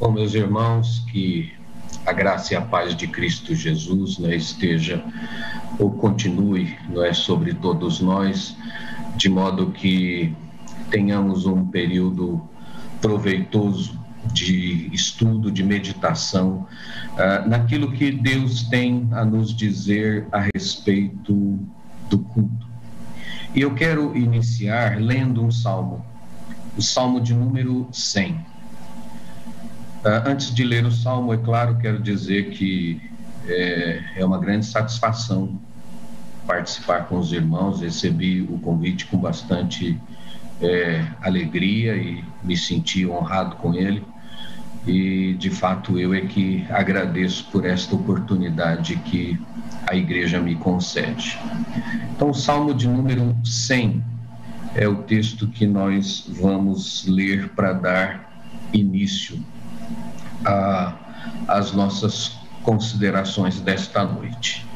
Bom, meus irmãos, que a graça e a paz de Cristo Jesus né, esteja ou continue não é, sobre todos nós, de modo que tenhamos um período proveitoso de estudo, de meditação, uh, naquilo que Deus tem a nos dizer a respeito do culto. E eu quero iniciar lendo um salmo, o salmo de número 100. Ah, antes de ler o salmo, é claro, quero dizer que é, é uma grande satisfação participar com os irmãos. Recebi o convite com bastante é, alegria e me senti honrado com ele. E de fato eu é que agradeço por esta oportunidade que a igreja me concede. Então, o Salmo de número 100 é o texto que nós vamos ler para dar início as nossas considerações desta noite.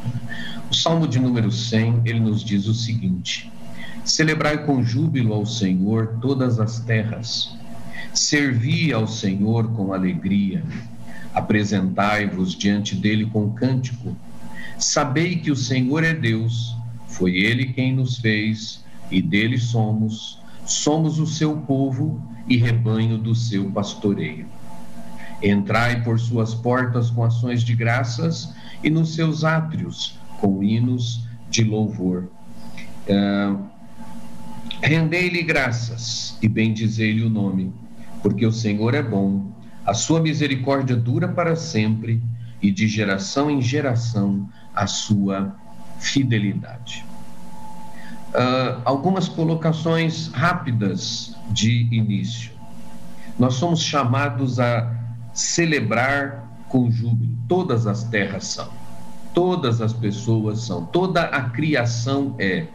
O Salmo de número 100, ele nos diz o seguinte: Celebrai com júbilo ao Senhor todas as terras. Servi ao Senhor com alegria. Apresentai-vos diante dele com cântico. Sabei que o Senhor é Deus, foi ele quem nos fez e dele somos. Somos o seu povo e rebanho do seu pastoreio. Entrai por suas portas com ações de graças e nos seus átrios com hinos de louvor. Uh, Rendei-lhe graças e bendizei-lhe o nome, porque o Senhor é bom, a sua misericórdia dura para sempre e de geração em geração a sua fidelidade. Uh, algumas colocações rápidas de início. Nós somos chamados a celebrar com júbilo. Todas as terras são, todas as pessoas são, toda a criação é,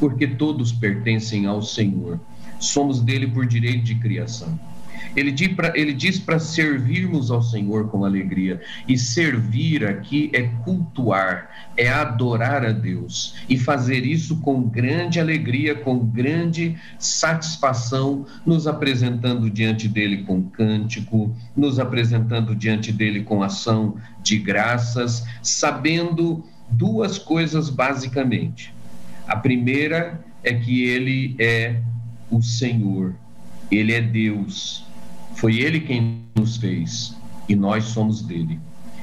porque todos pertencem ao Senhor. Somos dele por direito de criação. Ele diz para servirmos ao Senhor com alegria. E servir aqui é cultuar, é adorar a Deus e fazer isso com grande alegria, com grande satisfação, nos apresentando diante dele com cântico, nos apresentando diante dele com ação de graças, sabendo duas coisas basicamente. A primeira é que ele é o Senhor, ele é Deus foi Ele quem nos fez e nós somos dele.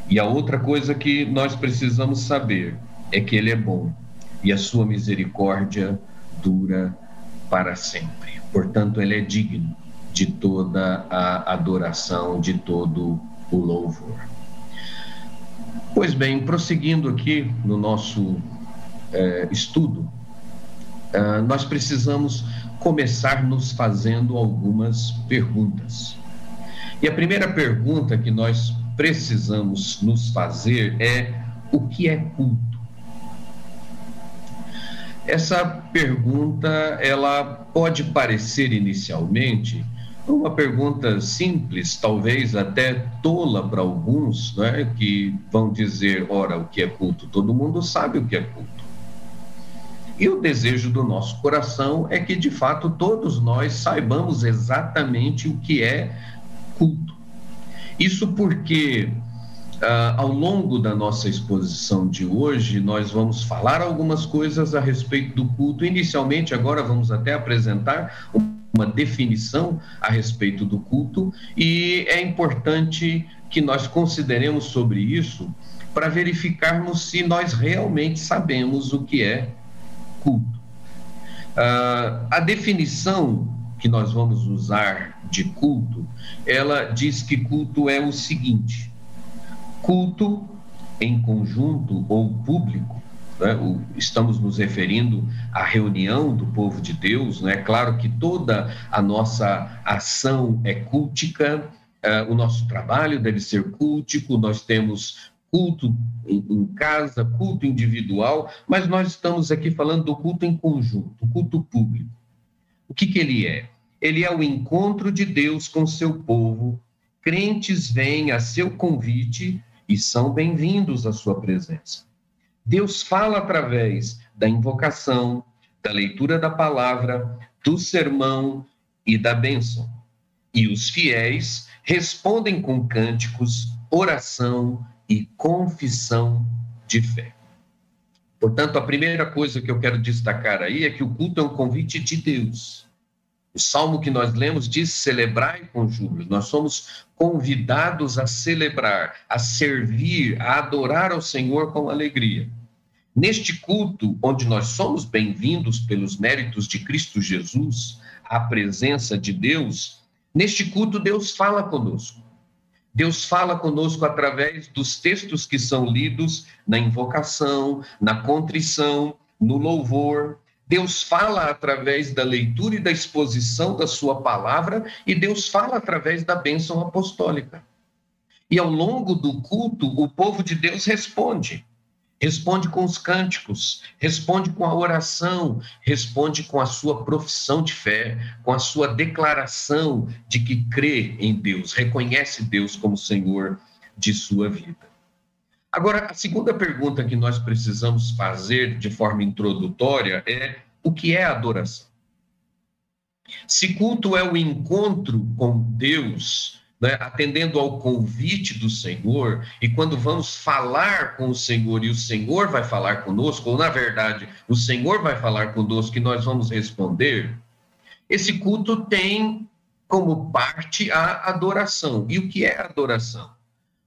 E a outra coisa que nós precisamos saber é que Ele é bom e a sua misericórdia dura para sempre. Portanto, Ele é digno de toda a adoração, de todo o louvor. Pois bem, prosseguindo aqui no nosso é, estudo, é, nós precisamos começar nos fazendo algumas perguntas. E a primeira pergunta que nós precisamos nos fazer é: o que é culto? Essa pergunta, ela pode parecer inicialmente uma pergunta simples, talvez até tola para alguns, né, que vão dizer: ora, o que é culto? Todo mundo sabe o que é culto. E o desejo do nosso coração é que, de fato, todos nós saibamos exatamente o que é culto. Isso porque Uh, ao longo da nossa exposição de hoje, nós vamos falar algumas coisas a respeito do culto. Inicialmente, agora vamos até apresentar uma definição a respeito do culto, e é importante que nós consideremos sobre isso para verificarmos se nós realmente sabemos o que é culto. Uh, a definição que nós vamos usar de culto, ela diz que culto é o seguinte: culto em conjunto ou público, né? estamos nos referindo à reunião do povo de Deus, né? Claro que toda a nossa ação é cultica, uh, o nosso trabalho deve ser cultico, nós temos culto em, casa, culto individual, mas nós estamos aqui falando do culto em conjunto, culto público. O que, que ele é? Ele é o encontro de Deus com seu povo. Crentes vêm a seu convite e são bem-vindos à sua presença. Deus fala através da invocação, da leitura da palavra, do sermão e da bênção. E os fiéis respondem com cânticos, oração e confissão de fé. Portanto, a primeira coisa que eu quero destacar aí é que o culto é um convite de Deus. O salmo que nós lemos diz: celebrai com júbilo. Nós somos convidados a celebrar, a servir, a adorar ao Senhor com alegria. Neste culto, onde nós somos bem-vindos pelos méritos de Cristo Jesus, à presença de Deus, neste culto Deus fala conosco. Deus fala conosco através dos textos que são lidos na invocação, na contrição, no louvor. Deus fala através da leitura e da exposição da sua palavra, e Deus fala através da bênção apostólica. E ao longo do culto, o povo de Deus responde responde com os cânticos, responde com a oração, responde com a sua profissão de fé, com a sua declaração de que crê em Deus, reconhece Deus como Senhor de sua vida. Agora, a segunda pergunta que nós precisamos fazer de forma introdutória é: o que é adoração? Se culto é o encontro com Deus, né, atendendo ao convite do Senhor, e quando vamos falar com o Senhor e o Senhor vai falar conosco, ou na verdade, o Senhor vai falar conosco e nós vamos responder, esse culto tem como parte a adoração. E o que é adoração?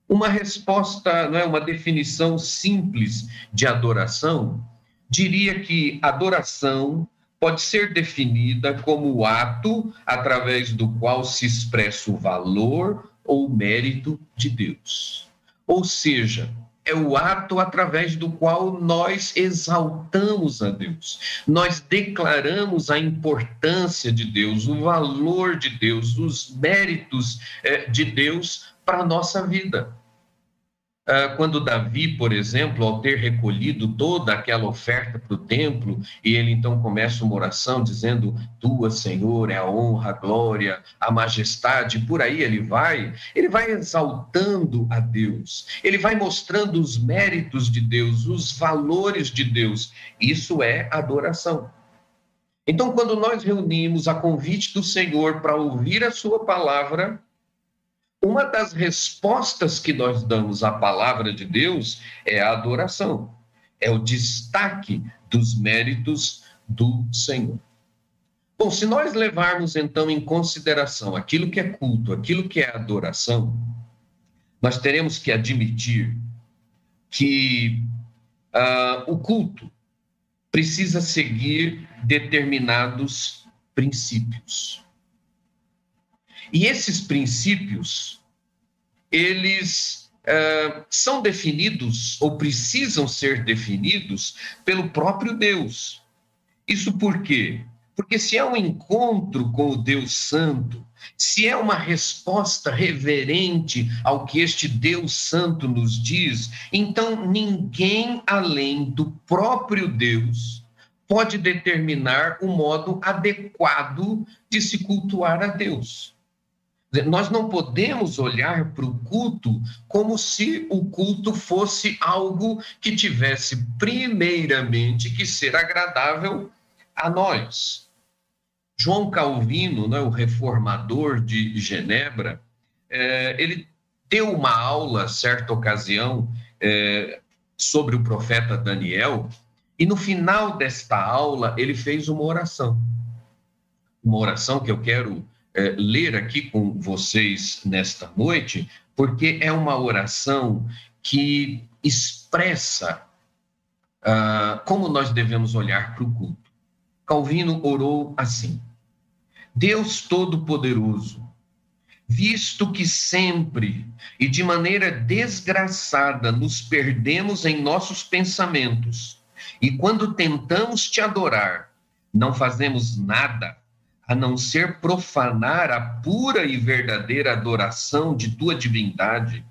Uma resposta, não é uma definição simples de adoração, diria que adoração pode ser definida como o ato através do qual se expressa o valor ou mérito de Deus. Ou seja, é o ato através do qual nós exaltamos a Deus. Nós declaramos a importância de Deus, o valor de Deus, os méritos eh, de Deus para a nossa vida. Ah, quando Davi, por exemplo, ao ter recolhido toda aquela oferta para o templo, e ele então começa uma oração dizendo: Tua, Senhor, é a honra, a glória, a majestade, por aí ele vai, ele vai exaltando a Deus, ele vai mostrando os méritos de Deus, os valores de Deus. Isso é adoração. Então, quando nós reunimos a convite do Senhor para ouvir a Sua palavra, uma das respostas que nós damos à palavra de Deus é a adoração, é o destaque dos méritos do Senhor. Bom, se nós levarmos então em consideração aquilo que é culto, aquilo que é adoração, nós teremos que admitir que uh, o culto precisa seguir determinados princípios. E esses princípios, eles uh, são definidos ou precisam ser definidos pelo próprio Deus. Isso por quê? Porque se é um encontro com o Deus Santo, se é uma resposta reverente ao que este Deus Santo nos diz, então ninguém além do próprio Deus pode determinar o modo adequado de se cultuar a Deus. Nós não podemos olhar para o culto como se o culto fosse algo que tivesse, primeiramente, que ser agradável a nós. João Calvino, né, o reformador de Genebra, é, ele deu uma aula, certa ocasião, é, sobre o profeta Daniel, e no final desta aula ele fez uma oração. Uma oração que eu quero é, ler aqui com vocês nesta noite, porque é uma oração que expressa uh, como nós devemos olhar para o culto. Calvino orou assim: Deus Todo-Poderoso, visto que sempre e de maneira desgraçada nos perdemos em nossos pensamentos, e quando tentamos te adorar, não fazemos nada a não ser profanar a pura e verdadeira adoração de tua divindade,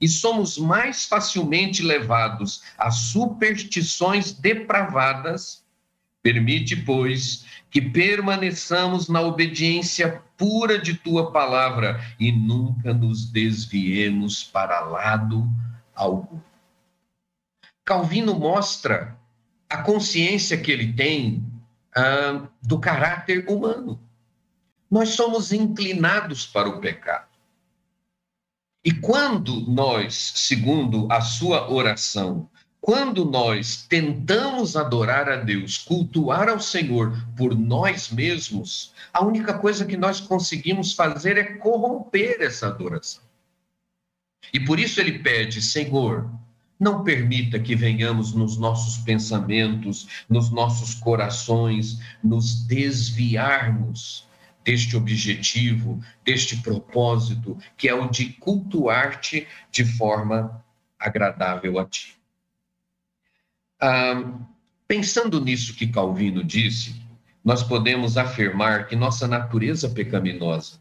e somos mais facilmente levados a superstições depravadas, permite, pois, que permaneçamos na obediência pura de tua palavra e nunca nos desviemos para lado algum. Calvino mostra a consciência que ele tem ah, do caráter humano. nós somos inclinados para o pecado. E quando nós, segundo a sua oração, quando nós tentamos adorar a Deus, cultuar ao Senhor por nós mesmos, a única coisa que nós conseguimos fazer é corromper essa adoração. E por isso ele pede, Senhor, não permita que venhamos nos nossos pensamentos, nos nossos corações, nos desviarmos deste objetivo, deste propósito, que é o de cultuar-te de forma agradável a ti. Ah, pensando nisso que Calvino disse, nós podemos afirmar que nossa natureza pecaminosa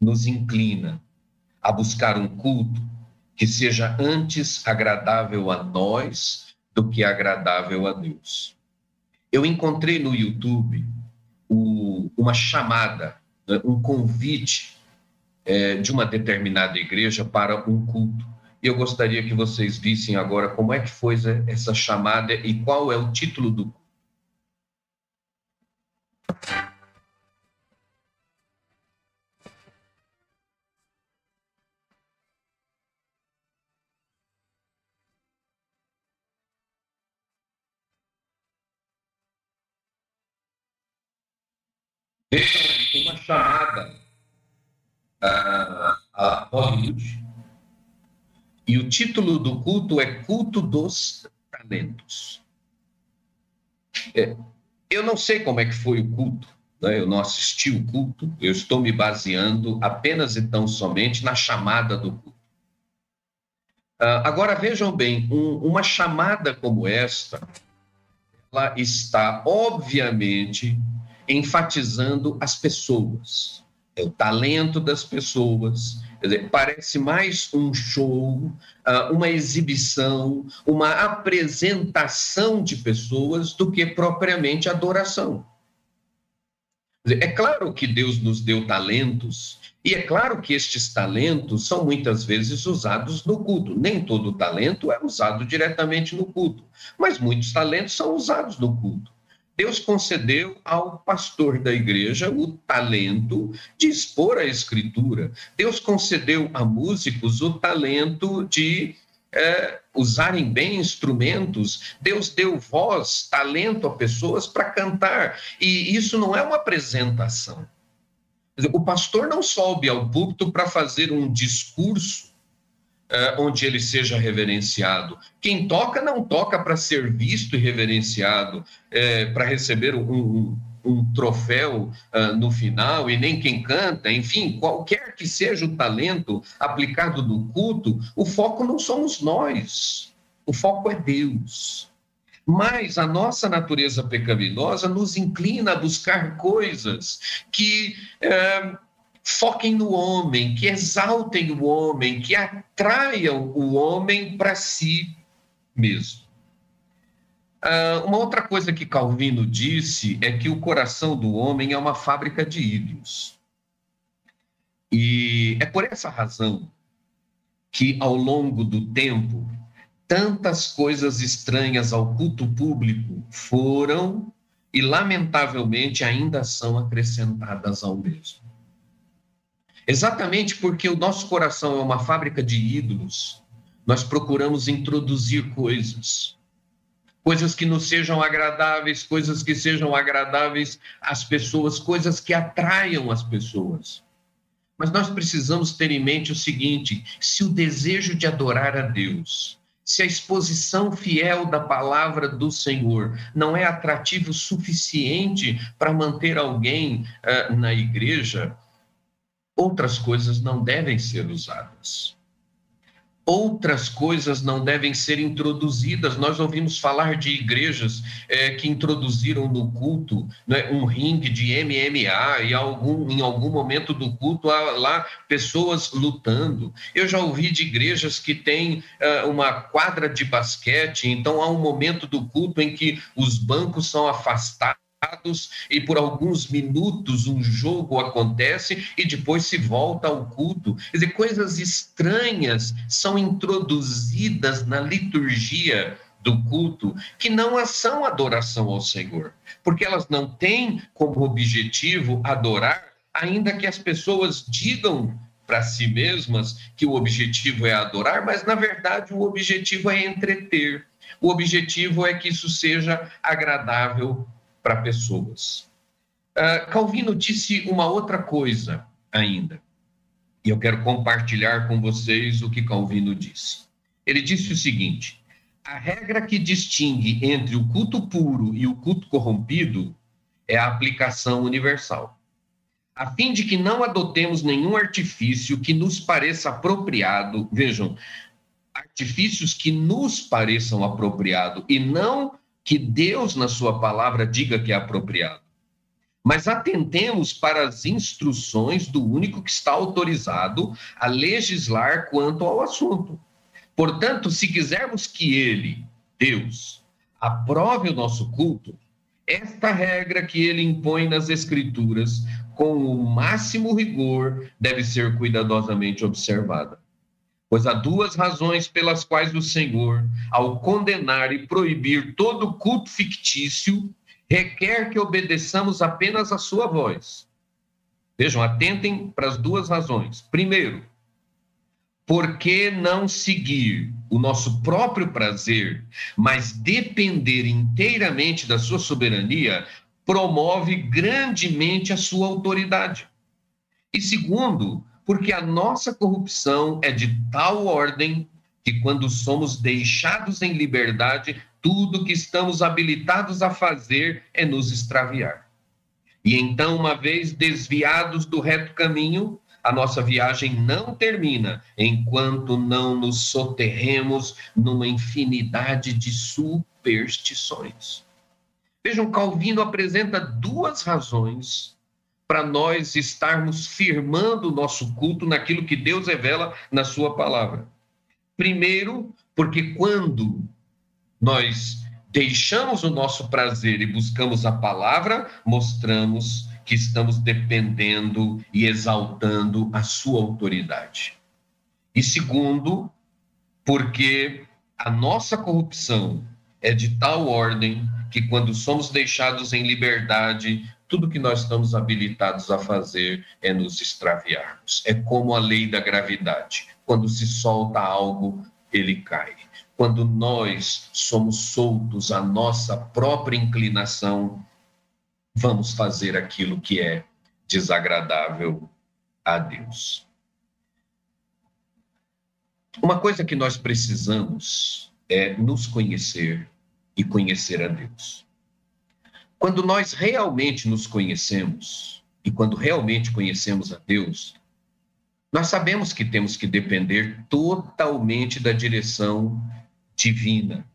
nos inclina a buscar um culto que seja antes agradável a nós do que agradável a Deus. Eu encontrei no YouTube o, uma chamada, né, um convite é, de uma determinada igreja para um culto eu gostaria que vocês vissem agora como é que foi essa chamada e qual é o título do Vejam, uma chamada a, a Hollywood e o título do culto é Culto dos Talentos. É, eu não sei como é que foi o culto, né? eu não assisti o culto, eu estou me baseando apenas e tão somente na chamada do culto. Uh, agora vejam bem, um, uma chamada como esta, ela está obviamente enfatizando as pessoas, é o talento das pessoas, dizer, parece mais um show, ah, uma exibição, uma apresentação de pessoas do que propriamente adoração. É claro que Deus nos deu talentos, e é claro que estes talentos são muitas vezes usados no culto. Nem todo talento é usado diretamente no culto, mas muitos talentos são usados no culto. Deus concedeu ao pastor da igreja o talento de expor a escritura. Deus concedeu a músicos o talento de é, usarem bem instrumentos. Deus deu voz, talento a pessoas para cantar. E isso não é uma apresentação. O pastor não sobe ao púlpito para fazer um discurso uh, onde ele seja reverenciado. Quem toca, não toca para ser visto e reverenciado, é, para receber um, um, um troféu uh, no final, e nem quem canta, enfim, qualquer que seja o talento aplicado no culto, o foco não somos nós, o foco é Deus. Mas a nossa natureza pecaminosa nos inclina a buscar coisas que. Uh, foquem no homem, que exaltem o homem, que atraiam o homem para si mesmo. Uh, uma outra coisa que Calvino disse é que o coração do homem é uma fábrica de ídolos. E é por essa razão que, ao longo do tempo, tantas coisas estranhas ao culto público foram e, lamentavelmente, ainda são acrescentadas ao mesmo. Exatamente porque o nosso coração é uma fábrica de ídolos, nós procuramos introduzir coisas. Coisas que nos sejam agradáveis, coisas que sejam agradáveis às pessoas, coisas que atraiam as pessoas. Mas nós precisamos ter em mente o seguinte: se o desejo de adorar a Deus, se a exposição fiel da palavra do Senhor não é atrativo suficiente para manter alguém uh, na igreja, outras coisas não devem ser usadas. Outras coisas não devem ser introduzidas. Nós ouvimos falar de igrejas é, que introduziram no culto né, um ringue de MMA e algum, em algum momento do culto há lá pessoas lutando. Eu já ouvi de igrejas que têm uh, uma quadra de basquete, então há um momento do culto em que os bancos são afastados e por alguns minutos um jogo acontece e depois se volta ao culto. Quer dizer, coisas estranhas são introduzidas na liturgia do culto que não são adoração ao Senhor, porque elas não têm como objetivo adorar ainda que as pessoas digam para si mesmas que o objetivo é adorar, mas na verdade o objetivo é entreter. O objetivo é que isso seja agradável para pessoas. Uh, Calvino disse uma outra coisa ainda, e eu quero compartilhar com vocês o que Calvino disse. Ele disse o seguinte: a regra que distingue entre o culto puro e o culto corrompido é a aplicação universal. A fim de que não adotemos nenhum artifício que nos pareça apropriado, vejam, artifícios que nos pareçam apropriado e não que Deus na sua palavra diga que é apropriado. Mas atentemos para as instruções do único que está autorizado a legislar quanto ao assunto. Portanto, se quisermos que ele, Deus, aprove o nosso culto, esta regra que ele impõe nas Escrituras, com o máximo rigor, deve ser cuidadosamente observada. Pois há duas razões pelas quais o Senhor, ao condenar e proibir todo culto fictício, requer que obedeçamos apenas a sua voz. Vejam, atentem para as duas razões. Primeiro, por que não seguir o nosso próprio prazer, mas depender inteiramente da sua soberania, promove grandemente a sua autoridade? E segundo, porque a nossa corrupção é de tal ordem que, quando somos deixados em liberdade, tudo que estamos habilitados a fazer é nos extraviar. E então, uma vez desviados do reto caminho, a nossa viagem não termina enquanto não nos soterremos numa infinidade de superstições. Vejam, Calvino apresenta duas razões para nós estarmos firmando o nosso culto naquilo que Deus revela na Sua palavra. Primeiro, porque quando nós deixamos o nosso prazer e buscamos a palavra, mostramos que estamos dependendo e exaltando a sua autoridade. E segundo, porque a nossa corrupção é de tal ordem que quando somos deixados em liberdade, tudo que nós estamos habilitados a fazer é nos extraviarmos. É como a lei da gravidade. Quando se solta algo, ele cai. Quando nós somos soltos à nossa própria inclinação, vamos fazer aquilo que é desagradável a Deus. Uma coisa que nós precisamos é nos conhecer e conhecer a Deus. Quando nós realmente nos conhecemos e quando realmente conhecemos a Deus, nós sabemos que temos que depender totalmente da direção divina,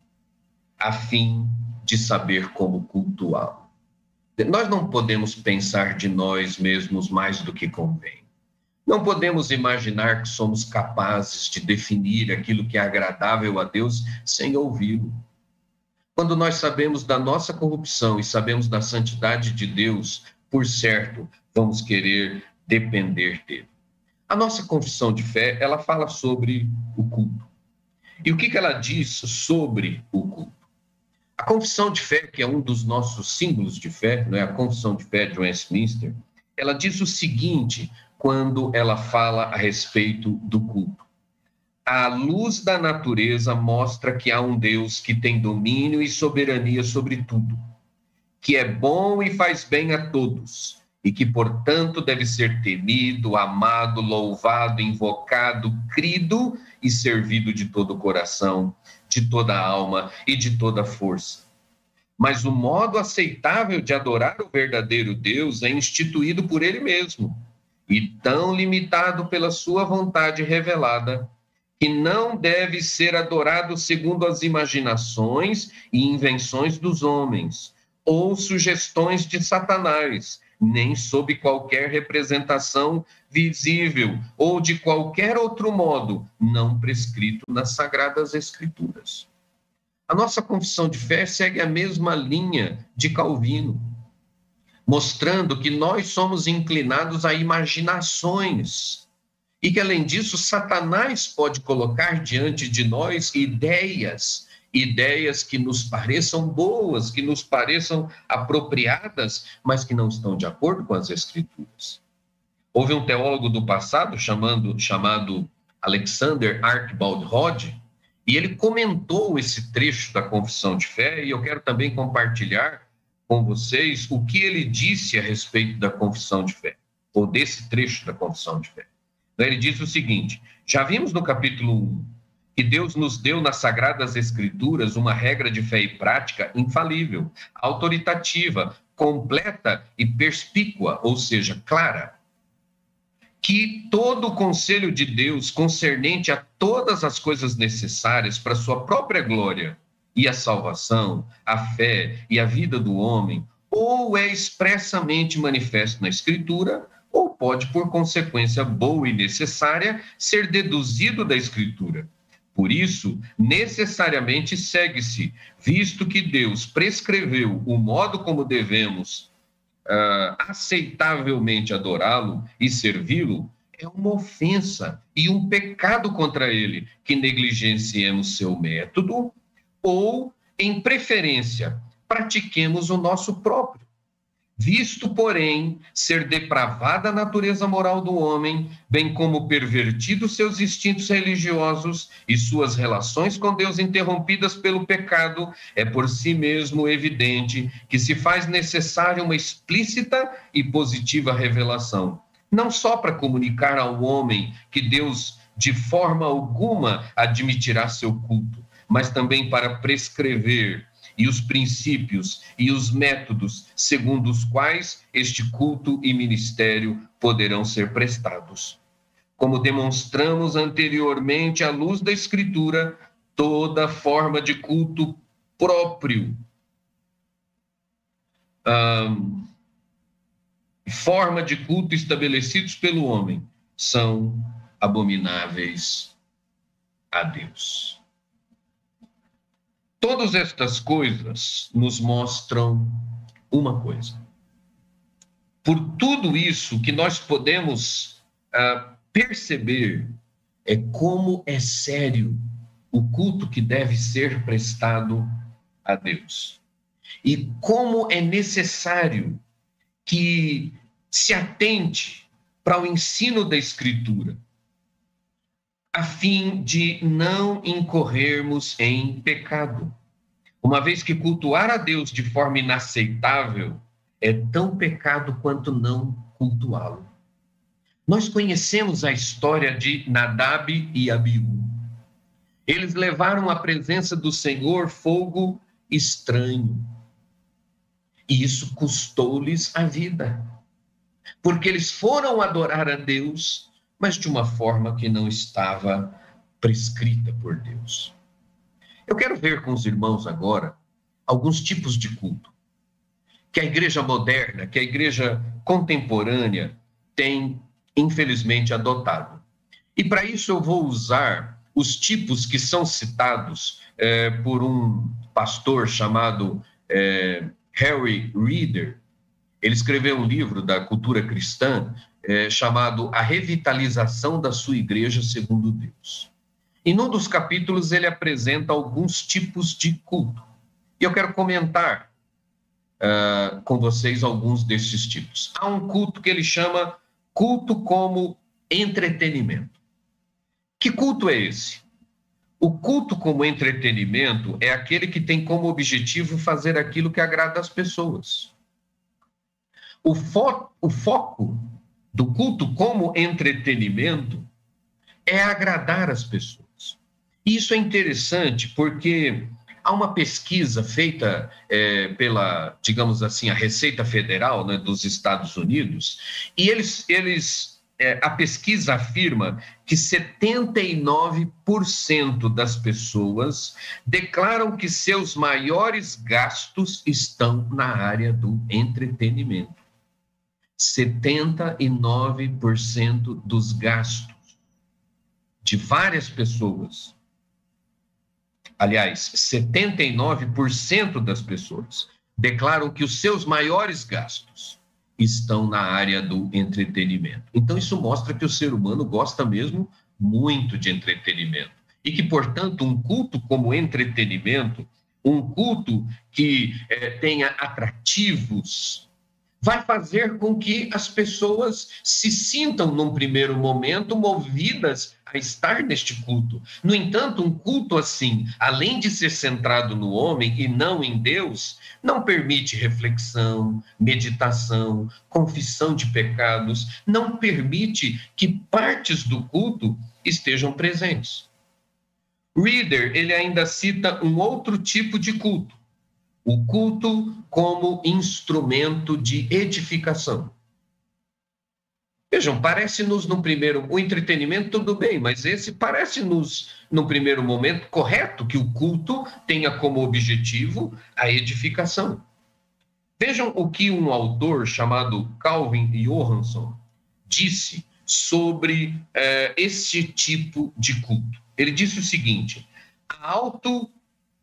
a fim de saber como cultuá-lo. Nós não podemos pensar de nós mesmos mais do que convém. Não podemos imaginar que somos capazes de definir aquilo que é agradável a Deus sem ouvi-lo. Quando nós sabemos da nossa corrupção e sabemos da santidade de Deus, por certo, vamos querer depender dele. A nossa confissão de fé, ela fala sobre o culto. E o que, ela diz sobre o culto? A confissão de fé, que é um dos nossos símbolos de fé, não é a confissão de fé de Westminster, ela diz o seguinte quando ela fala a respeito do culto. A luz da natureza mostra que há um Deus que tem domínio e soberania sobre tudo, que é bom e faz bem a todos, e que, portanto, deve ser temido, amado, louvado, invocado, crido e servido de todo o coração, de toda a alma e de toda a força. Mas o modo aceitável de adorar o verdadeiro Deus é instituído por ele mesmo e tão limitado pela sua vontade revelada que não deve ser adorado segundo as imaginações e invenções dos homens ou sugestões de Satanás, nem sob qualquer representação visível ou de qualquer outro modo não prescrito nas Sagradas Escrituras. A nossa confissão de fé segue a mesma linha de Calvino, mostrando que nós somos inclinados a imaginações e que, além disso, Satanás pode colocar diante de nós ideias ideias que nos pareçam boas, que nos pareçam apropriadas, mas que não estão de acordo com as Escrituras. Houve um teólogo do passado chamando, chamado Alexander Archibald Rod, e ele comentou esse trecho da confissão de fé, e eu quero também compartilhar com vocês o que ele disse a respeito da confissão de fé, ou desse trecho da confissão de fé. Ele diz o seguinte: já vimos no capítulo 1 que Deus nos deu nas Sagradas Escrituras uma regra de fé e prática infalível, autoritativa, completa e perspícua, ou seja, clara que todo o conselho de Deus concernente a todas as coisas necessárias para sua própria glória e a salvação, a fé e a vida do homem, ou é expressamente manifesto na Escritura, ou pode, por consequência boa e necessária, ser deduzido da Escritura. Por isso, necessariamente segue-se, visto que Deus prescreveu o modo como devemos uh, aceitavelmente adorá-lo e servi-lo, é uma ofensa e um pecado contra ele que negligenciemos seu método ou, em preferência, pratiquemos o nosso próprio. Visto, porém, ser depravada a natureza moral do homem, bem como pervertidos seus instintos religiosos e suas relações com Deus interrompidas pelo pecado, é por si mesmo evidente que se faz necessária uma explícita e positiva revelação, não só para comunicar ao homem que Deus de forma alguma admitirá seu culto, mas também para prescrever e os princípios e os métodos segundo os quais este culto e ministério poderão ser prestados. Como demonstramos anteriormente à luz da Escritura, toda forma de culto próprio, um, forma de culto estabelecidos pelo homem, são abomináveis a Deus. Todas estas coisas nos mostram uma coisa. Por tudo isso que nós podemos uh, perceber é como é sério o culto que deve ser prestado a Deus. E como é necessário que se atente para o ensino da Escritura a fim de não incorrermos em pecado. Uma vez que cultuar a Deus de forma inaceitável é tão pecado quanto não cultuá-lo. Nós conhecemos a história de Nadab e Abiú. Eles levaram à presença do Senhor fogo estranho. E isso custou-lhes a vida. Porque eles foram adorar a Deus mas de uma forma que não estava prescrita por Deus. Eu quero ver com os irmãos agora alguns tipos de culto que a igreja moderna, que a igreja contemporânea tem, infelizmente, adotado. E para isso eu vou usar os tipos que são citados é, por um pastor chamado é, Harry Reader. Ele escreveu um livro da cultura cristã é, chamado A Revitalização da Sua Igreja Segundo Deus. E num dos capítulos ele apresenta alguns tipos de culto. E eu quero comentar uh, com vocês alguns desses tipos. Há um culto que ele chama culto como entretenimento. Que culto é esse? O culto como entretenimento é aquele que tem como objetivo fazer aquilo que agrada às pessoas. O, fo o foco do culto como entretenimento é agradar as pessoas. Isso é interessante porque há uma pesquisa feita é, pela, digamos assim, a Receita Federal né, dos Estados Unidos, e eles, eles é, a pesquisa afirma que 79% das pessoas declaram que seus maiores gastos estão na área do entretenimento. 79% dos gastos de várias pessoas. Aliás, 79% das pessoas declaram que os seus maiores gastos estão na área do entretenimento. Então, isso mostra que o ser humano gosta mesmo muito de entretenimento. E que, portanto, um culto como entretenimento, um culto que é, tenha atrativos vai fazer com que as pessoas se sintam, num primeiro momento, movidas a estar neste culto. No entanto, um culto assim, além de ser centrado no homem e não em Deus, não permite reflexão, meditação, confissão de pecados, não permite que partes do culto estejam presentes. Reader, ele ainda cita um outro tipo de culto, o culto como instrumento de edificação. Vejam, parece-nos no primeiro, o entretenimento tudo bem, mas esse parece-nos no primeiro momento correto que o culto tenha como objetivo a edificação. Vejam o que um autor chamado Calvin Johansson disse sobre eh, este tipo de culto. Ele disse o seguinte: a auto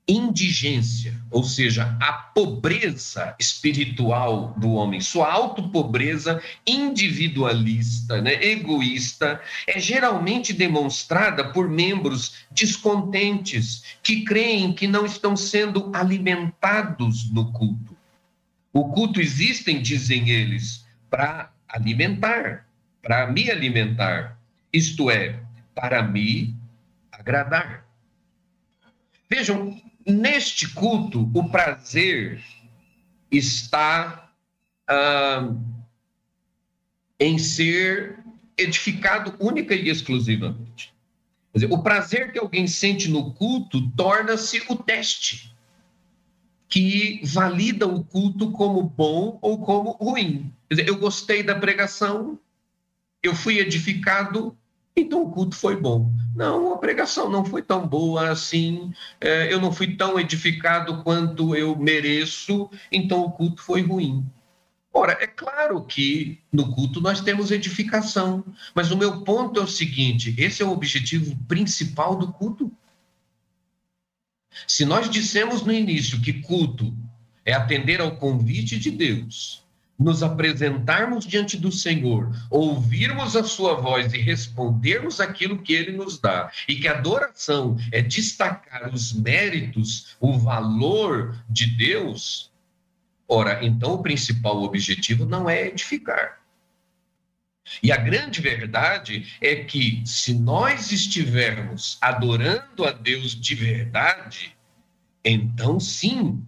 indigência, ou seja, a pobreza espiritual do homem, sua autopobreza individualista, né, egoísta, é geralmente demonstrada por membros descontentes que creem que não estão sendo alimentados no culto. O culto existem, dizem eles, para alimentar, para me alimentar, isto é, para me agradar. Vejam, Neste culto, o prazer está ah, em ser edificado única e exclusivamente. Dizer, o prazer que alguém sente no culto torna-se o teste que valida o culto como bom ou como ruim. Dizer, eu gostei da pregação, eu fui edificado, então o culto foi bom. Não, a pregação não foi tão boa assim, é, eu não fui tão edificado quanto eu mereço, então o culto foi ruim. Ora, é claro que no culto nós temos edificação, mas o meu ponto é o seguinte: esse é o objetivo principal do culto. Se nós dissemos no início que culto é atender ao convite de Deus, nos apresentarmos diante do Senhor, ouvirmos a sua voz e respondermos aquilo que ele nos dá, e que a adoração é destacar os méritos, o valor de Deus, ora, então o principal objetivo não é edificar. E a grande verdade é que se nós estivermos adorando a Deus de verdade, então sim,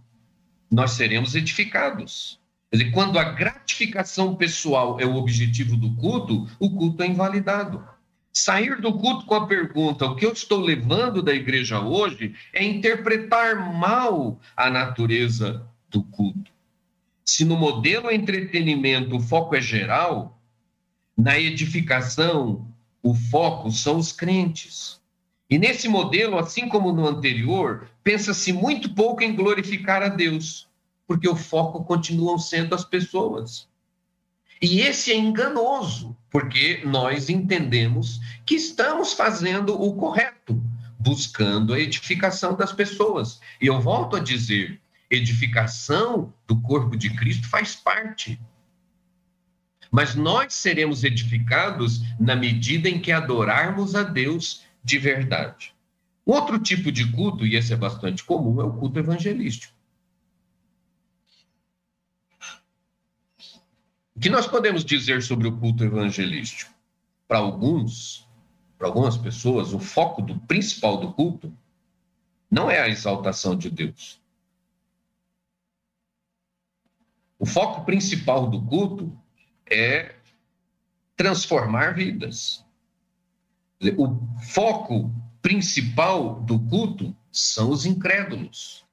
nós seremos edificados. Dizer, quando a gratificação pessoal é o objetivo do culto, o culto é invalidado. Sair do culto com a pergunta: o que eu estou levando da igreja hoje é interpretar mal a natureza do culto. Se no modelo entretenimento o foco é geral, na edificação o foco são os crentes. E nesse modelo, assim como no anterior, pensa-se muito pouco em glorificar a Deus porque o foco continuam sendo as pessoas. E esse é enganoso, porque nós entendemos que estamos fazendo o correto, buscando a edificação das pessoas. E eu volto a dizer, edificação do corpo de Cristo faz parte. Mas nós seremos edificados na medida em que adorarmos a Deus de verdade. Outro tipo de culto, e esse é bastante comum, é o culto evangelístico. O que nós podemos dizer sobre o culto evangelístico? Para alguns, para algumas pessoas, o foco do principal do culto não é a exaltação de Deus. O foco principal do culto é transformar vidas. O foco principal do culto são os incrédulos.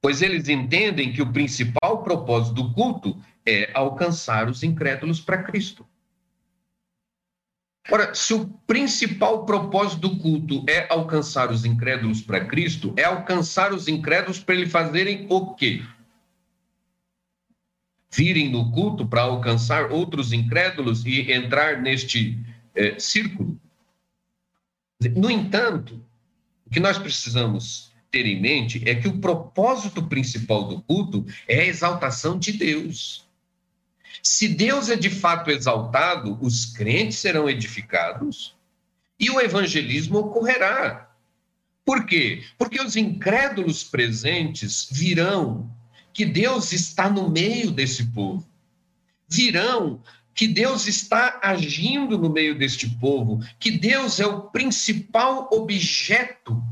Pois eles entendem que o principal propósito do culto é alcançar os incrédulos para Cristo. Ora, se o principal propósito do culto é alcançar os incrédulos para Cristo, é alcançar os incrédulos para eles fazerem o quê? Virem no culto para alcançar outros incrédulos e entrar neste é, círculo. No entanto, o que nós precisamos ter em mente é que o propósito principal do culto é a exaltação de Deus. Se Deus é de fato exaltado, os crentes serão edificados e o evangelismo ocorrerá. Por quê? Porque os incrédulos presentes virão que Deus está no meio desse povo. virão que Deus está agindo no meio deste povo, que Deus é o principal objeto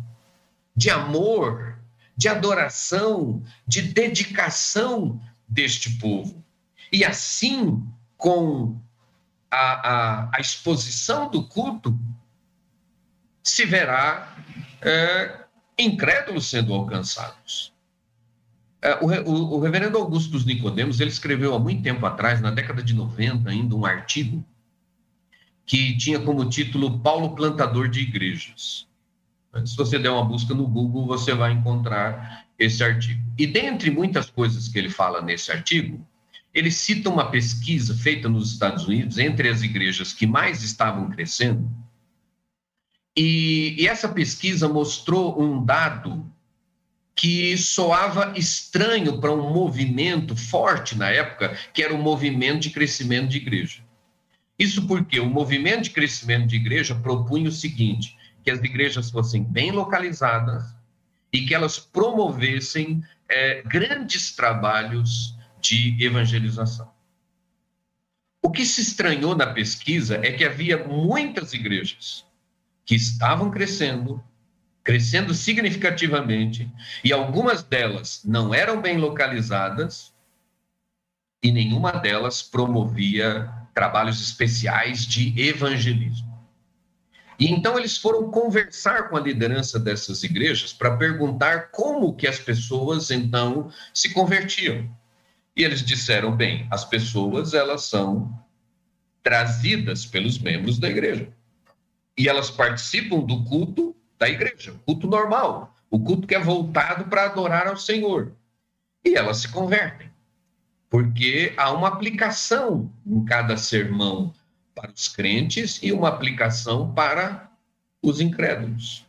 de amor, de adoração, de dedicação deste povo. E assim, com a, a, a exposição do culto, se verá é, incrédulos sendo alcançados. É, o, o, o, reverendo Augusto dos Nicodemos, ele escreveu há muito tempo atrás, na década de 90 ainda, um artigo que tinha como título Paulo Plantador de Igrejas. Se você der uma busca no Google, você vai encontrar esse artigo. E dentre muitas coisas que ele fala nesse artigo, ele cita uma pesquisa feita nos Estados Unidos entre as igrejas que mais estavam crescendo, e, e essa pesquisa mostrou um dado que soava estranho para um movimento forte na época, que era o movimento de crescimento de igreja. Isso porque o movimento de crescimento de igreja propunha o seguinte: que as igrejas fossem bem localizadas e que elas promovessem é, grandes trabalhos de evangelização. O que se estranhou na pesquisa é que havia muitas igrejas que estavam crescendo, crescendo significativamente, e algumas delas não eram bem localizadas, e nenhuma delas promovia trabalhos especiais de evangelismo. E então eles foram conversar com a liderança dessas igrejas para perguntar como que as pessoas então se convertiam. E eles disseram, bem, as pessoas elas são trazidas pelos membros da igreja e elas participam do culto da igreja, culto normal, o culto que é voltado para adorar ao Senhor. E elas se convertem, porque há uma aplicação em cada sermão para os crentes e uma aplicação para os incrédulos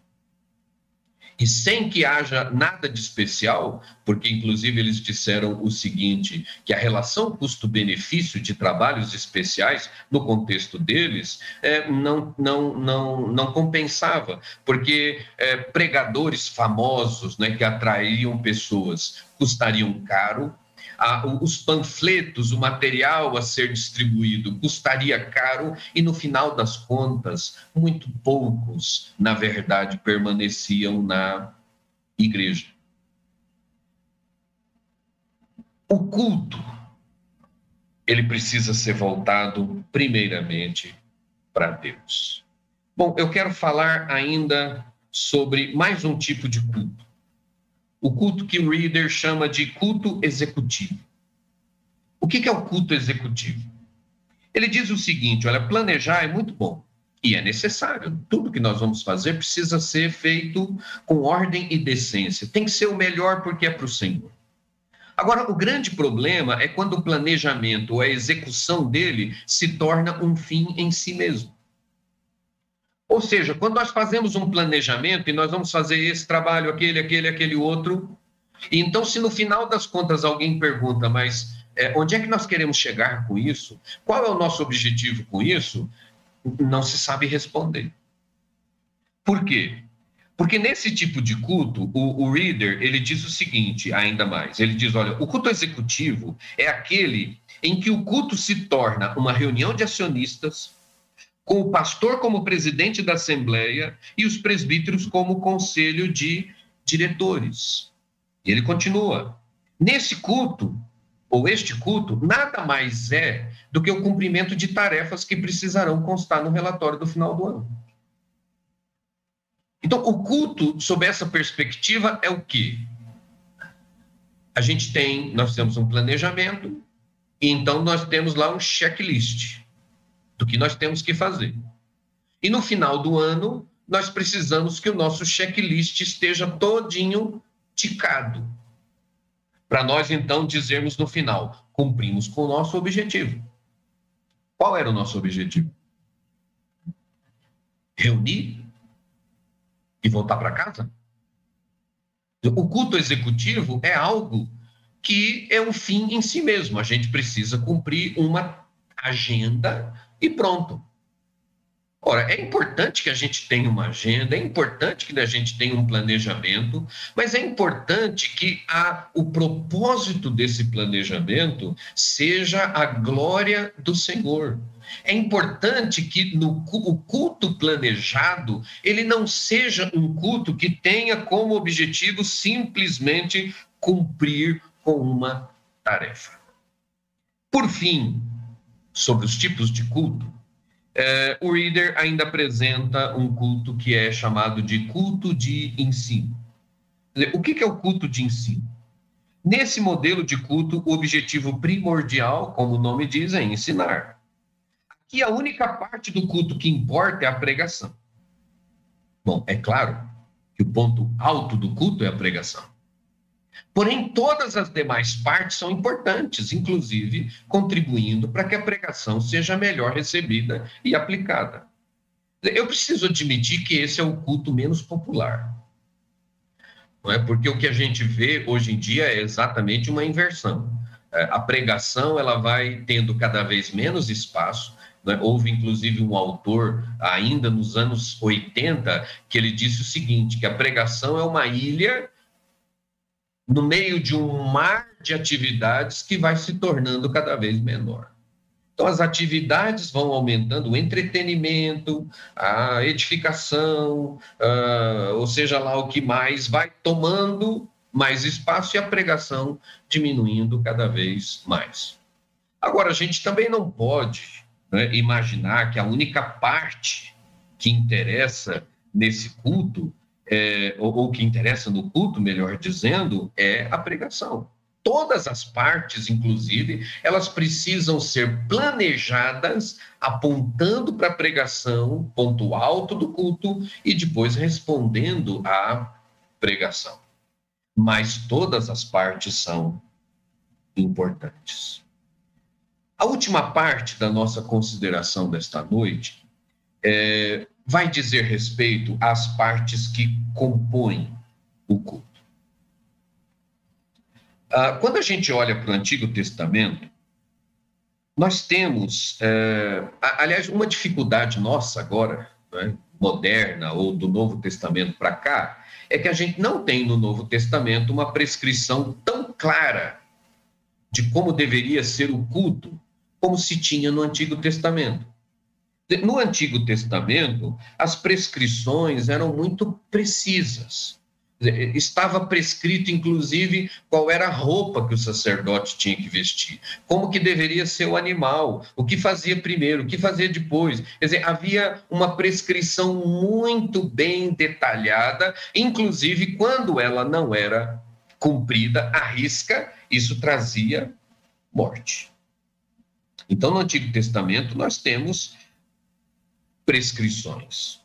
e sem que haja nada de especial, porque inclusive eles disseram o seguinte, que a relação custo-benefício de trabalhos especiais, no contexto deles, é, não, não, não, não compensava, porque é, pregadores famosos né, que atraíam pessoas custariam caro, os panfletos, o material a ser distribuído custaria caro e, no final das contas, muito poucos, na verdade, permaneciam na igreja. O culto, ele precisa ser voltado primeiramente para Deus. Bom, eu quero falar ainda sobre mais um tipo de culto o culto que o Reader chama de culto executivo. O que é o culto executivo? Ele diz o seguinte: olha, planejar é muito bom e é necessário. Tudo que nós vamos fazer precisa ser feito com ordem e decência. Tem que ser o melhor porque é para o Senhor. Agora, o grande problema é quando o planejamento ou a execução dele se torna um fim em si mesmo. Ou seja, quando nós fazemos um planejamento e nós vamos fazer esse trabalho, aquele, aquele, aquele outro, então se no final das contas alguém pergunta, mas é, onde é que nós queremos chegar com isso? Qual é o nosso objetivo com isso? Não se sabe responder. Por quê? Porque nesse tipo de culto, o, o reader ele diz o seguinte, ainda mais, ele diz, olha, o culto executivo é aquele em que o culto se torna uma reunião de acionistas com o pastor como presidente da Assembleia e os presbíteros como conselho de diretores. E ele continua: nesse culto, ou este culto, nada mais é do que o cumprimento de tarefas que precisarão constar no relatório do final do ano. Então, o culto, sob essa perspectiva, é o quê? A gente tem, nós temos um planejamento, e então nós temos lá um checklist do que nós temos que fazer. E no final do ano, nós precisamos que o nosso checklist esteja todinho ticado. Para nós, então, dizermos no final, cumprimos com o nosso objetivo. Qual era o nosso objetivo? Reunir e voltar para casa? O culto executivo é algo que é um fim em si mesmo. A gente precisa cumprir uma agenda e pronto. Ora, é importante que a gente tenha uma agenda, é importante que a gente tenha um planejamento, mas é importante que a, o propósito desse planejamento seja a glória do Senhor. É importante que no, o culto planejado ele não seja um culto que tenha como objetivo simplesmente cumprir com uma tarefa. Por fim, sobre os tipos de culto, é, o Reader ainda apresenta um culto que é chamado de culto de ensino. O que é o culto de ensino? Nesse modelo de culto, o objetivo primordial, como o nome diz, é ensinar. Aqui a única parte do culto que importa é a pregação. Bom, é claro que o ponto alto do culto é a pregação. Porém, todas as demais partes são importantes, inclusive contribuindo para que a pregação seja melhor recebida e aplicada. Eu preciso admitir que esse é o culto menos popular. Não é? Porque o que a gente vê hoje em dia é exatamente uma inversão. É, a pregação ela vai tendo cada vez menos espaço. Né? Houve, inclusive, um autor, ainda nos anos 80, que ele disse o seguinte: que a pregação é uma ilha no meio de um mar de atividades que vai se tornando cada vez menor. Então, as atividades vão aumentando, o entretenimento, a edificação, uh, ou seja lá o que mais, vai tomando mais espaço e a pregação diminuindo cada vez mais. Agora, a gente também não pode né, imaginar que a única parte que interessa nesse culto é, ou, ou que interessa no culto, melhor dizendo, é a pregação. Todas as partes, inclusive, elas precisam ser planejadas apontando para a pregação, ponto alto do culto, e depois respondendo à pregação. Mas todas as partes são importantes. A última parte da nossa consideração desta noite é, vai dizer respeito às partes que compõem o culto. Ah, quando a gente olha para o Antigo Testamento, nós temos, é, aliás, uma dificuldade nossa agora, né, moderna ou do Novo Testamento para cá, é que a gente não tem no Novo Testamento uma prescrição tão clara de como deveria ser o culto como se tinha no Antigo Testamento. No Antigo Testamento, as prescrições eram muito precisas. Estava prescrito, inclusive, qual era a roupa que o sacerdote tinha que vestir, como que deveria ser o animal, o que fazia primeiro, o que fazia depois. Quer dizer, havia uma prescrição muito bem detalhada, inclusive quando ela não era cumprida à risca, isso trazia morte. Então, no Antigo Testamento, nós temos prescrições.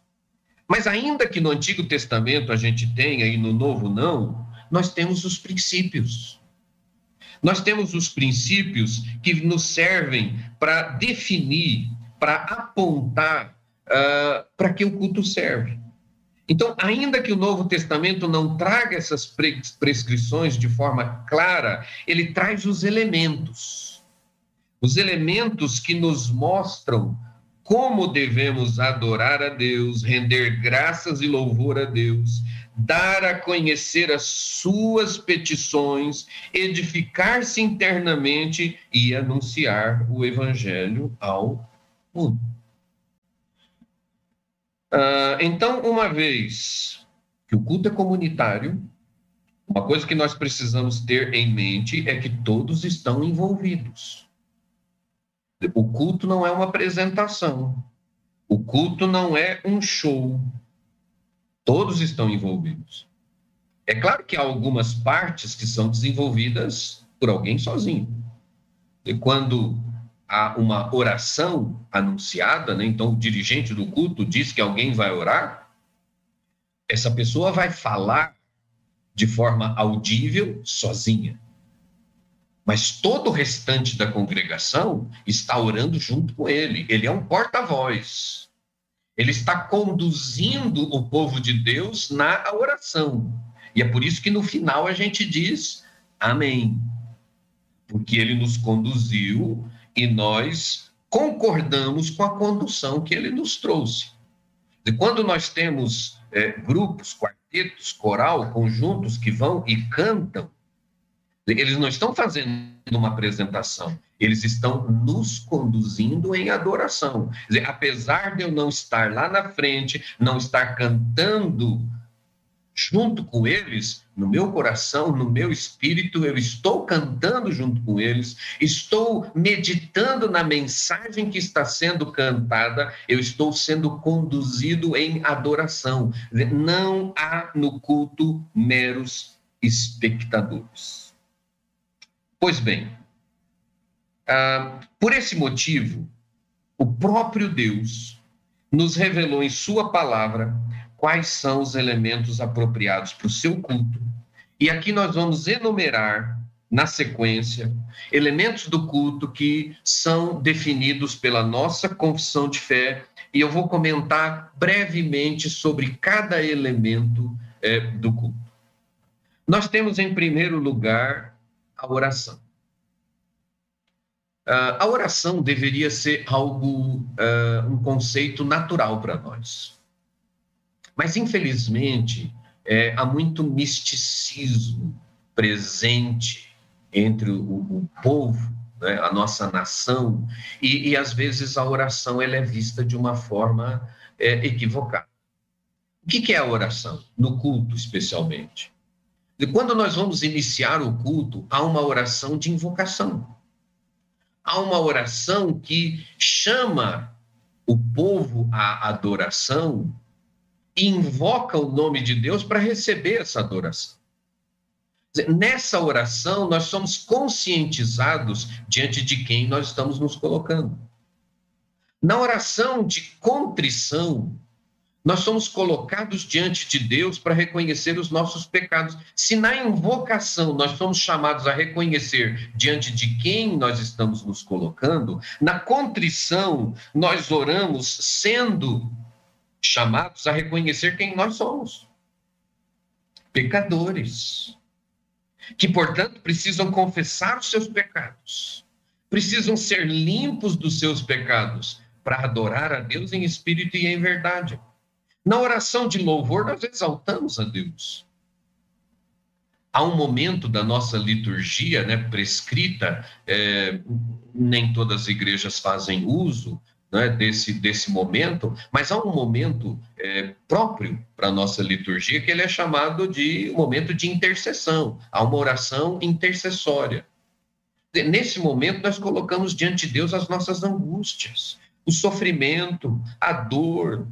Mas ainda que no Antigo Testamento a gente tenha e no Novo não, nós temos os princípios. Nós temos os princípios que nos servem para definir, para apontar uh, para que o culto serve. Então, ainda que o Novo Testamento não traga essas prescrições de forma clara, ele traz os elementos. Os elementos que nos mostram como devemos adorar a Deus, render graças e louvor a Deus, dar a conhecer as suas petições, edificar-se internamente e anunciar o Evangelho ao mundo. Ah, então, uma vez que o culto é comunitário, uma coisa que nós precisamos ter em mente é que todos estão envolvidos. O culto não é uma apresentação. O culto não é um show. Todos estão envolvidos. É claro que há algumas partes que são desenvolvidas por alguém sozinho. E quando há uma oração anunciada, né, então o dirigente do culto diz que alguém vai orar, essa pessoa vai falar de forma audível sozinha mas todo o restante da congregação está orando junto com ele. Ele é um porta-voz. Ele está conduzindo o povo de Deus na oração. E é por isso que no final a gente diz amém. Porque ele nos conduziu e nós concordamos com a condução que ele nos trouxe. E quando nós temos é, grupos, quartetos, coral, conjuntos que vão e cantam, eles não estão fazendo uma apresentação, eles estão nos conduzindo em adoração. Dizer, apesar de eu não estar lá na frente, não estar cantando junto com eles, no meu coração, no meu espírito, eu estou cantando junto com eles, estou meditando na mensagem que está sendo cantada, eu estou sendo conduzido em adoração. Não há no culto meros espectadores. Pois bem, ah, por esse motivo, o próprio Deus nos revelou em Sua palavra quais são os elementos apropriados para o seu culto. E aqui nós vamos enumerar, na sequência, elementos do culto que são definidos pela nossa confissão de fé. E eu vou comentar brevemente sobre cada elemento é, do culto. Nós temos, em primeiro lugar, a oração. Uh, a oração deveria ser algo, uh, um conceito natural para nós. Mas, infelizmente, é, há muito misticismo presente entre o, o povo, né, a nossa nação, e, e, às vezes a oração ela é vista de uma forma é, equivocada. O que, que é a oração? No culto, especialmente. E quando nós vamos iniciar o culto, há uma oração de invocação. Há uma oração que chama o povo à adoração e invoca o nome de Deus para receber essa adoração. Nessa oração, nós somos conscientizados diante de quem nós estamos nos colocando. Na oração de contrição, nós somos colocados diante de Deus para reconhecer os nossos pecados. Se na invocação nós somos chamados a reconhecer diante de quem nós estamos nos colocando, na contrição nós oramos sendo chamados a reconhecer quem nós somos. Pecadores. Que, portanto, precisam confessar os seus pecados, precisam ser limpos dos seus pecados para adorar a Deus em espírito e em verdade. Na oração de louvor, nós exaltamos a Deus. Há um momento da nossa liturgia né, prescrita, é, nem todas as igrejas fazem uso né, desse, desse momento, mas há um momento é, próprio para a nossa liturgia que ele é chamado de momento de intercessão. Há uma oração intercessória. Nesse momento, nós colocamos diante de Deus as nossas angústias, o sofrimento, a dor,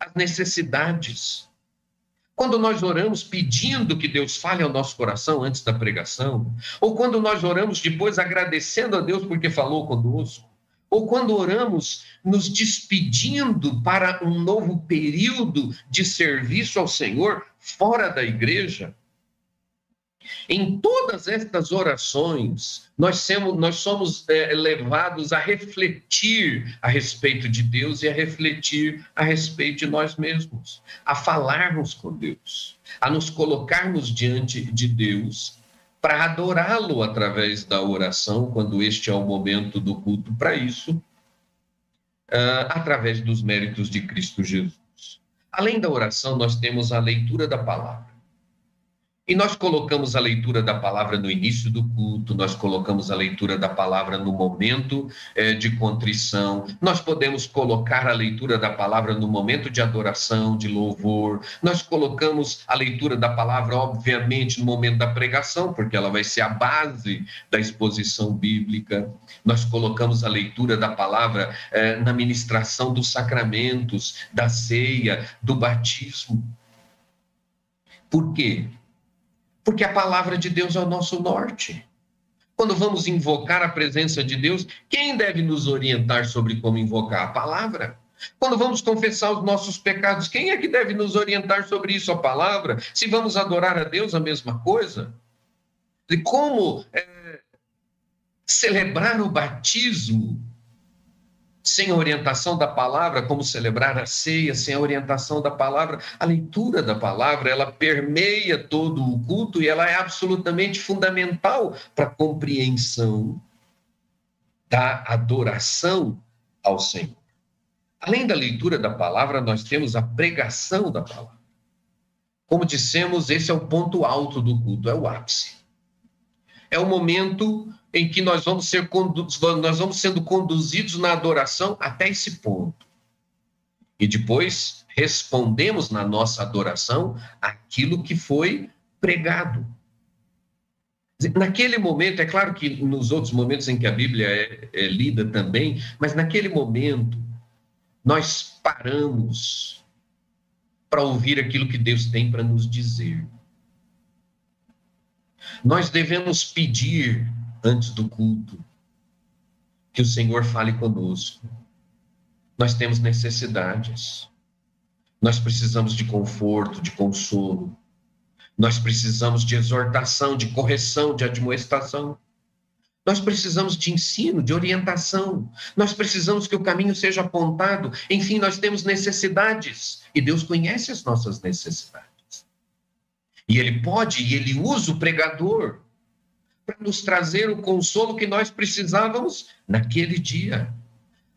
as necessidades. Quando nós oramos pedindo que Deus fale ao nosso coração antes da pregação, ou quando nós oramos depois agradecendo a Deus porque falou conosco, ou quando oramos nos despedindo para um novo período de serviço ao Senhor fora da igreja, em todas estas orações, nós, somos, nós somos é, levados a refletir a respeito de Deus e a refletir a respeito de nós mesmos, a falarmos com Deus, a nos colocarmos diante de Deus para adorá-lo através da oração, quando este é o momento do culto para isso, uh, através dos méritos de Cristo Jesus. Além da oração, nós temos a leitura da palavra. E nós colocamos a leitura da palavra no início do culto, nós colocamos a leitura da palavra no momento é, de contrição, nós podemos colocar a leitura da palavra no momento de adoração, de louvor, nós colocamos a leitura da palavra, obviamente, no momento da pregação, porque ela vai ser a base da exposição bíblica, nós colocamos a leitura da palavra é, na ministração dos sacramentos, da ceia, do batismo. Por quê? Porque a palavra de Deus é o nosso norte. Quando vamos invocar a presença de Deus, quem deve nos orientar sobre como invocar? A palavra. Quando vamos confessar os nossos pecados, quem é que deve nos orientar sobre isso? A palavra. Se vamos adorar a Deus, a mesma coisa. E como é, celebrar o batismo sem a orientação da palavra, como celebrar a ceia, sem a orientação da palavra, a leitura da palavra, ela permeia todo o culto e ela é absolutamente fundamental para a compreensão da adoração ao Senhor. Além da leitura da palavra, nós temos a pregação da palavra. Como dissemos, esse é o ponto alto do culto, é o ápice. É o momento em que nós vamos, ser nós vamos sendo conduzidos na adoração até esse ponto. E depois respondemos na nossa adoração aquilo que foi pregado. Naquele momento, é claro que nos outros momentos em que a Bíblia é, é lida também, mas naquele momento, nós paramos para ouvir aquilo que Deus tem para nos dizer. Nós devemos pedir antes do culto que o Senhor fale conosco. Nós temos necessidades. Nós precisamos de conforto, de consolo. Nós precisamos de exortação, de correção, de admoestação. Nós precisamos de ensino, de orientação. Nós precisamos que o caminho seja apontado. Enfim, nós temos necessidades e Deus conhece as nossas necessidades. E Ele pode e Ele usa o pregador para nos trazer o consolo que nós precisávamos naquele dia.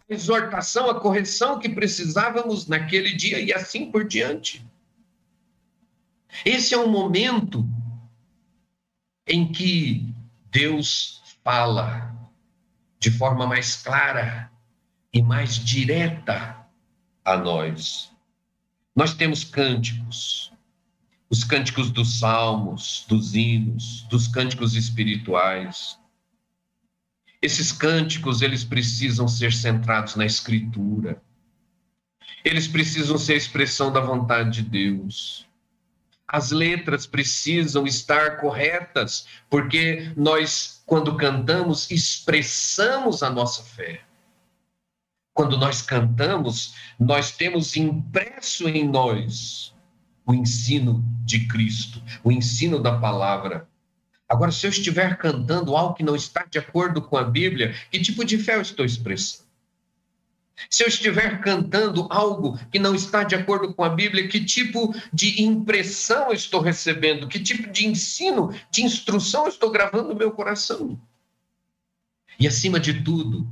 A exortação, a correção que precisávamos naquele dia e assim por diante. Esse é um momento em que Deus fala de forma mais clara e mais direta a nós. Nós temos cânticos, os cânticos dos salmos, dos hinos, dos cânticos espirituais. Esses cânticos, eles precisam ser centrados na escritura. Eles precisam ser a expressão da vontade de Deus. As letras precisam estar corretas, porque nós, quando cantamos, expressamos a nossa fé. Quando nós cantamos, nós temos impresso em nós o ensino de Cristo, o ensino da palavra. Agora, se eu estiver cantando algo que não está de acordo com a Bíblia, que tipo de fé eu estou expressando? Se eu estiver cantando algo que não está de acordo com a Bíblia, que tipo de impressão eu estou recebendo? Que tipo de ensino, de instrução eu estou gravando no meu coração? E acima de tudo,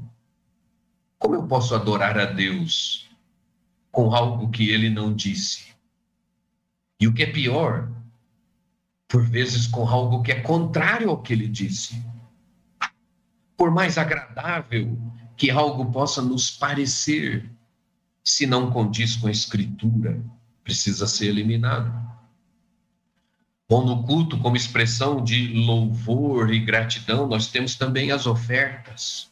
como eu posso adorar a Deus com algo que ele não disse? E o que é pior, por vezes com algo que é contrário ao que ele disse. Por mais agradável que algo possa nos parecer, se não condiz com a Escritura, precisa ser eliminado. Bom, no culto, como expressão de louvor e gratidão, nós temos também as ofertas.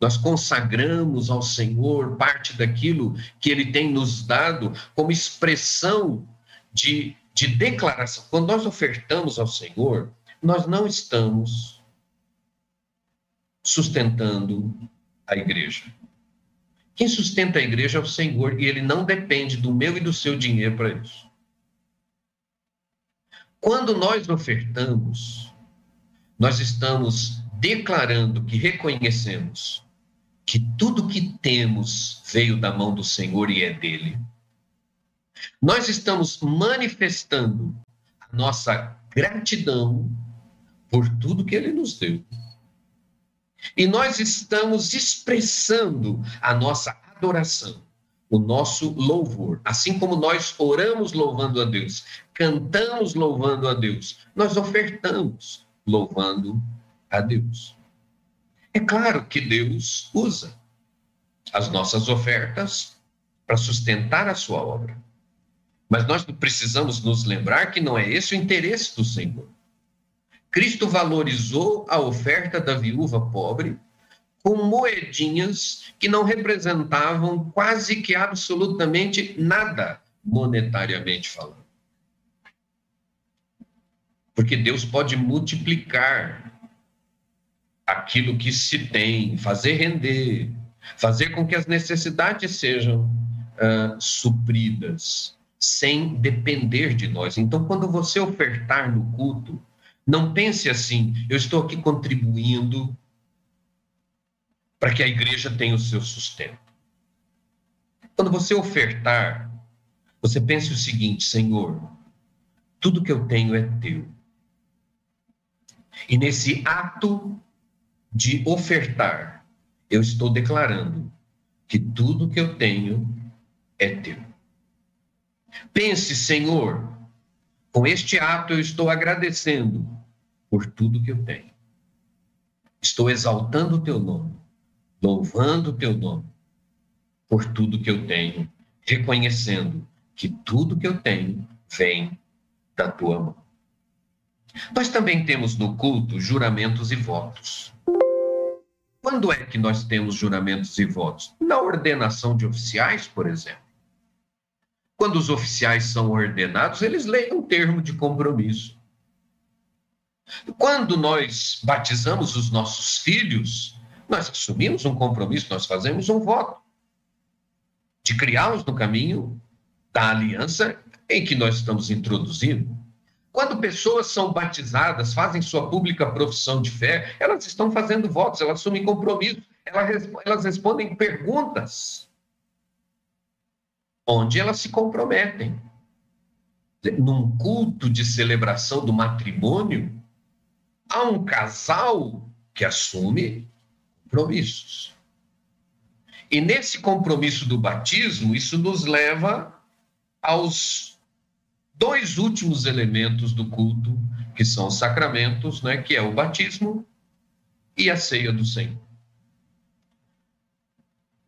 Nós consagramos ao Senhor parte daquilo que Ele tem nos dado como expressão de, de declaração. Quando nós ofertamos ao Senhor, nós não estamos sustentando a igreja. Quem sustenta a igreja é o Senhor e ele não depende do meu e do seu dinheiro para isso. Quando nós ofertamos, nós estamos declarando que reconhecemos que tudo que temos veio da mão do Senhor e é dele. Nós estamos manifestando a nossa gratidão por tudo que ele nos deu. E nós estamos expressando a nossa adoração, o nosso louvor. Assim como nós oramos louvando a Deus, cantamos louvando a Deus, nós ofertamos louvando a Deus. É claro que Deus usa as nossas ofertas para sustentar a sua obra. Mas nós precisamos nos lembrar que não é esse o interesse do Senhor. Cristo valorizou a oferta da viúva pobre com moedinhas que não representavam quase que absolutamente nada monetariamente falando. Porque Deus pode multiplicar aquilo que se tem, fazer render, fazer com que as necessidades sejam uh, supridas, sem depender de nós. Então, quando você ofertar no culto, não pense assim, eu estou aqui contribuindo para que a igreja tenha o seu sustento. Quando você ofertar, você pense o seguinte: Senhor, tudo que eu tenho é teu. E nesse ato de ofertar, eu estou declarando que tudo que eu tenho é teu. Pense, Senhor, com este ato eu estou agradecendo por tudo que eu tenho. Estou exaltando o teu nome, louvando o teu nome por tudo que eu tenho, reconhecendo que tudo que eu tenho vem da tua mão. Nós também temos no culto juramentos e votos. Quando é que nós temos juramentos e votos? Na ordenação de oficiais, por exemplo. Quando os oficiais são ordenados, eles leem um termo de compromisso. Quando nós batizamos os nossos filhos, nós assumimos um compromisso, nós fazemos um voto de criá-los no caminho da aliança em que nós estamos introduzindo. Quando pessoas são batizadas, fazem sua pública profissão de fé, elas estão fazendo votos, elas assumem compromisso, elas, elas respondem perguntas, onde elas se comprometem. Num culto de celebração do matrimônio, há um casal que assume compromissos. E nesse compromisso do batismo, isso nos leva aos dois últimos elementos do culto, que são os sacramentos, né, que é o batismo e a ceia do Senhor.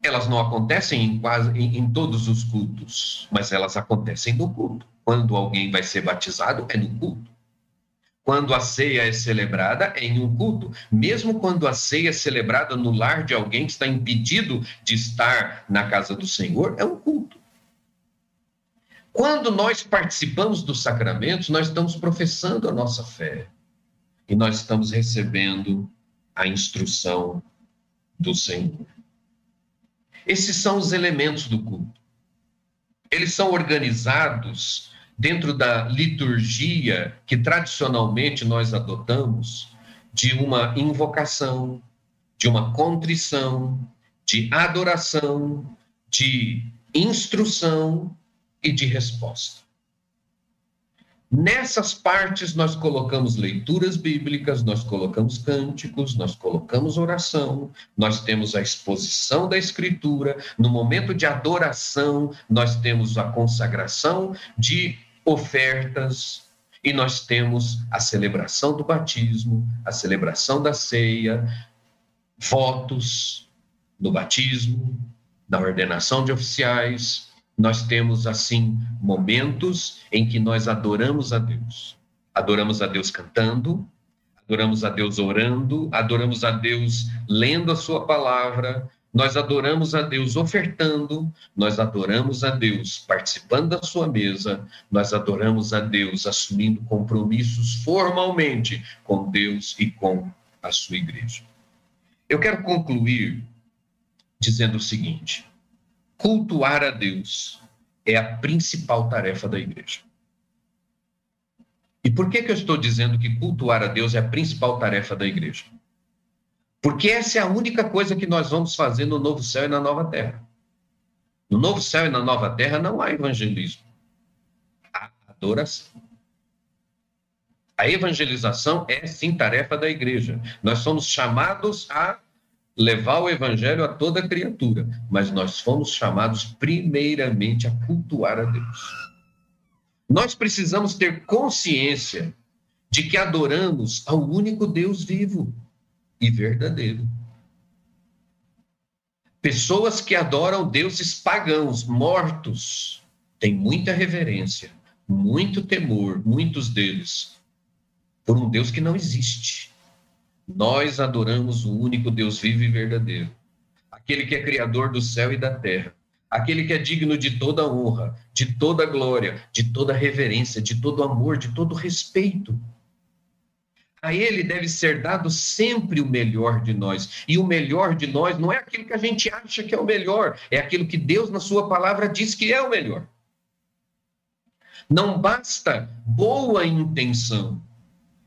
Elas não acontecem em, quase, em, em todos os cultos, mas elas acontecem no culto. Quando alguém vai ser batizado, é no culto. Quando a ceia é celebrada, é em um culto. Mesmo quando a ceia é celebrada no lar de alguém que está impedido de estar na casa do Senhor, é um culto. Quando nós participamos dos sacramentos, nós estamos professando a nossa fé. E nós estamos recebendo a instrução do Senhor. Esses são os elementos do culto. Eles são organizados dentro da liturgia que tradicionalmente nós adotamos, de uma invocação, de uma contrição, de adoração, de instrução e de resposta. Nessas partes nós colocamos leituras bíblicas, nós colocamos cânticos, nós colocamos oração, nós temos a exposição da escritura, no momento de adoração nós temos a consagração de ofertas, e nós temos a celebração do batismo, a celebração da ceia, votos no batismo, na ordenação de oficiais. Nós temos, assim, momentos em que nós adoramos a Deus. Adoramos a Deus cantando, adoramos a Deus orando, adoramos a Deus lendo a Sua palavra, nós adoramos a Deus ofertando, nós adoramos a Deus participando da sua mesa, nós adoramos a Deus assumindo compromissos formalmente com Deus e com a sua igreja. Eu quero concluir dizendo o seguinte: cultuar a Deus é a principal tarefa da igreja. E por que, que eu estou dizendo que cultuar a Deus é a principal tarefa da igreja? Porque essa é a única coisa que nós vamos fazer no novo céu e na nova terra. No novo céu e na nova terra não há evangelismo. Há adoração. A evangelização é sim tarefa da igreja. Nós somos chamados a levar o evangelho a toda criatura, mas nós fomos chamados primeiramente a cultuar a Deus. Nós precisamos ter consciência de que adoramos ao único Deus vivo e verdadeiro. Pessoas que adoram deuses pagãos, mortos, têm muita reverência, muito temor, muitos deles, por um Deus que não existe. Nós adoramos o único Deus vivo e verdadeiro, aquele que é criador do céu e da terra, aquele que é digno de toda honra, de toda glória, de toda reverência, de todo amor, de todo respeito a ele deve ser dado sempre o melhor de nós. E o melhor de nós não é aquilo que a gente acha que é o melhor, é aquilo que Deus, na Sua palavra, diz que é o melhor. Não basta boa intenção,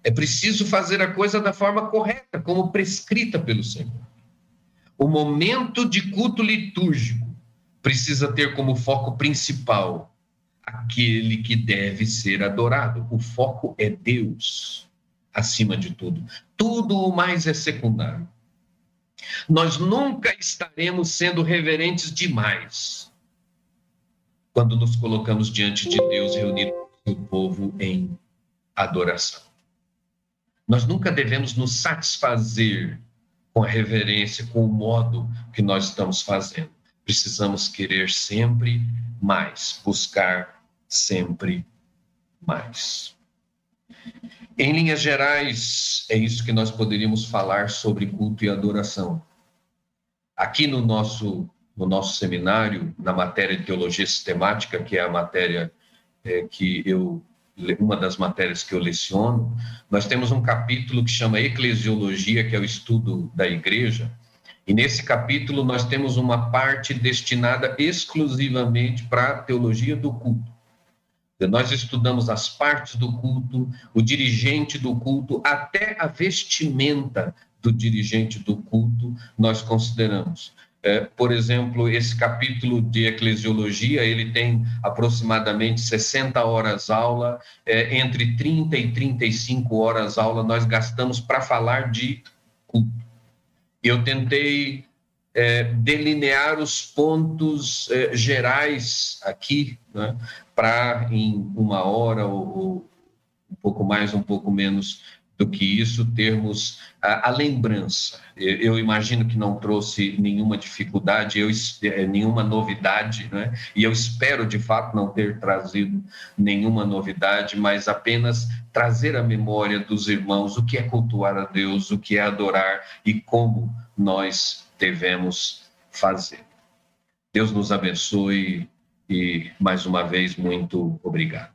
é preciso fazer a coisa da forma correta, como prescrita pelo Senhor. O momento de culto litúrgico precisa ter como foco principal aquele que deve ser adorado. O foco é Deus acima de tudo. Tudo o mais é secundário. Nós nunca estaremos sendo reverentes demais quando nos colocamos diante de Deus reunido com o povo em adoração. Nós nunca devemos nos satisfazer com a reverência, com o modo que nós estamos fazendo. Precisamos querer sempre mais, buscar sempre mais. Em linhas gerais, é isso que nós poderíamos falar sobre culto e adoração. Aqui no nosso, no nosso seminário, na matéria de teologia sistemática, que é a matéria é, que eu uma das matérias que eu leciono, nós temos um capítulo que chama Eclesiologia, que é o estudo da igreja, e nesse capítulo nós temos uma parte destinada exclusivamente para a teologia do culto. Nós estudamos as partes do culto, o dirigente do culto, até a vestimenta do dirigente do culto, nós consideramos. É, por exemplo, esse capítulo de eclesiologia, ele tem aproximadamente 60 horas aula, é, entre 30 e 35 horas aula nós gastamos para falar de culto. Eu tentei é, delinear os pontos é, gerais aqui, né, para em uma hora ou, ou, um pouco mais, um pouco menos do que isso, termos a, a lembrança. Eu, eu, imagino que não trouxe nenhuma dificuldade, eu, é, nenhuma novidade, né? e eu espero de fato não ter trazido nenhuma novidade, mas apenas trazer a memória dos irmãos o que é cultuar a Deus, o que é adorar e como nós devemos fazer. Deus nos abençoe e, mais uma vez, muito obrigado.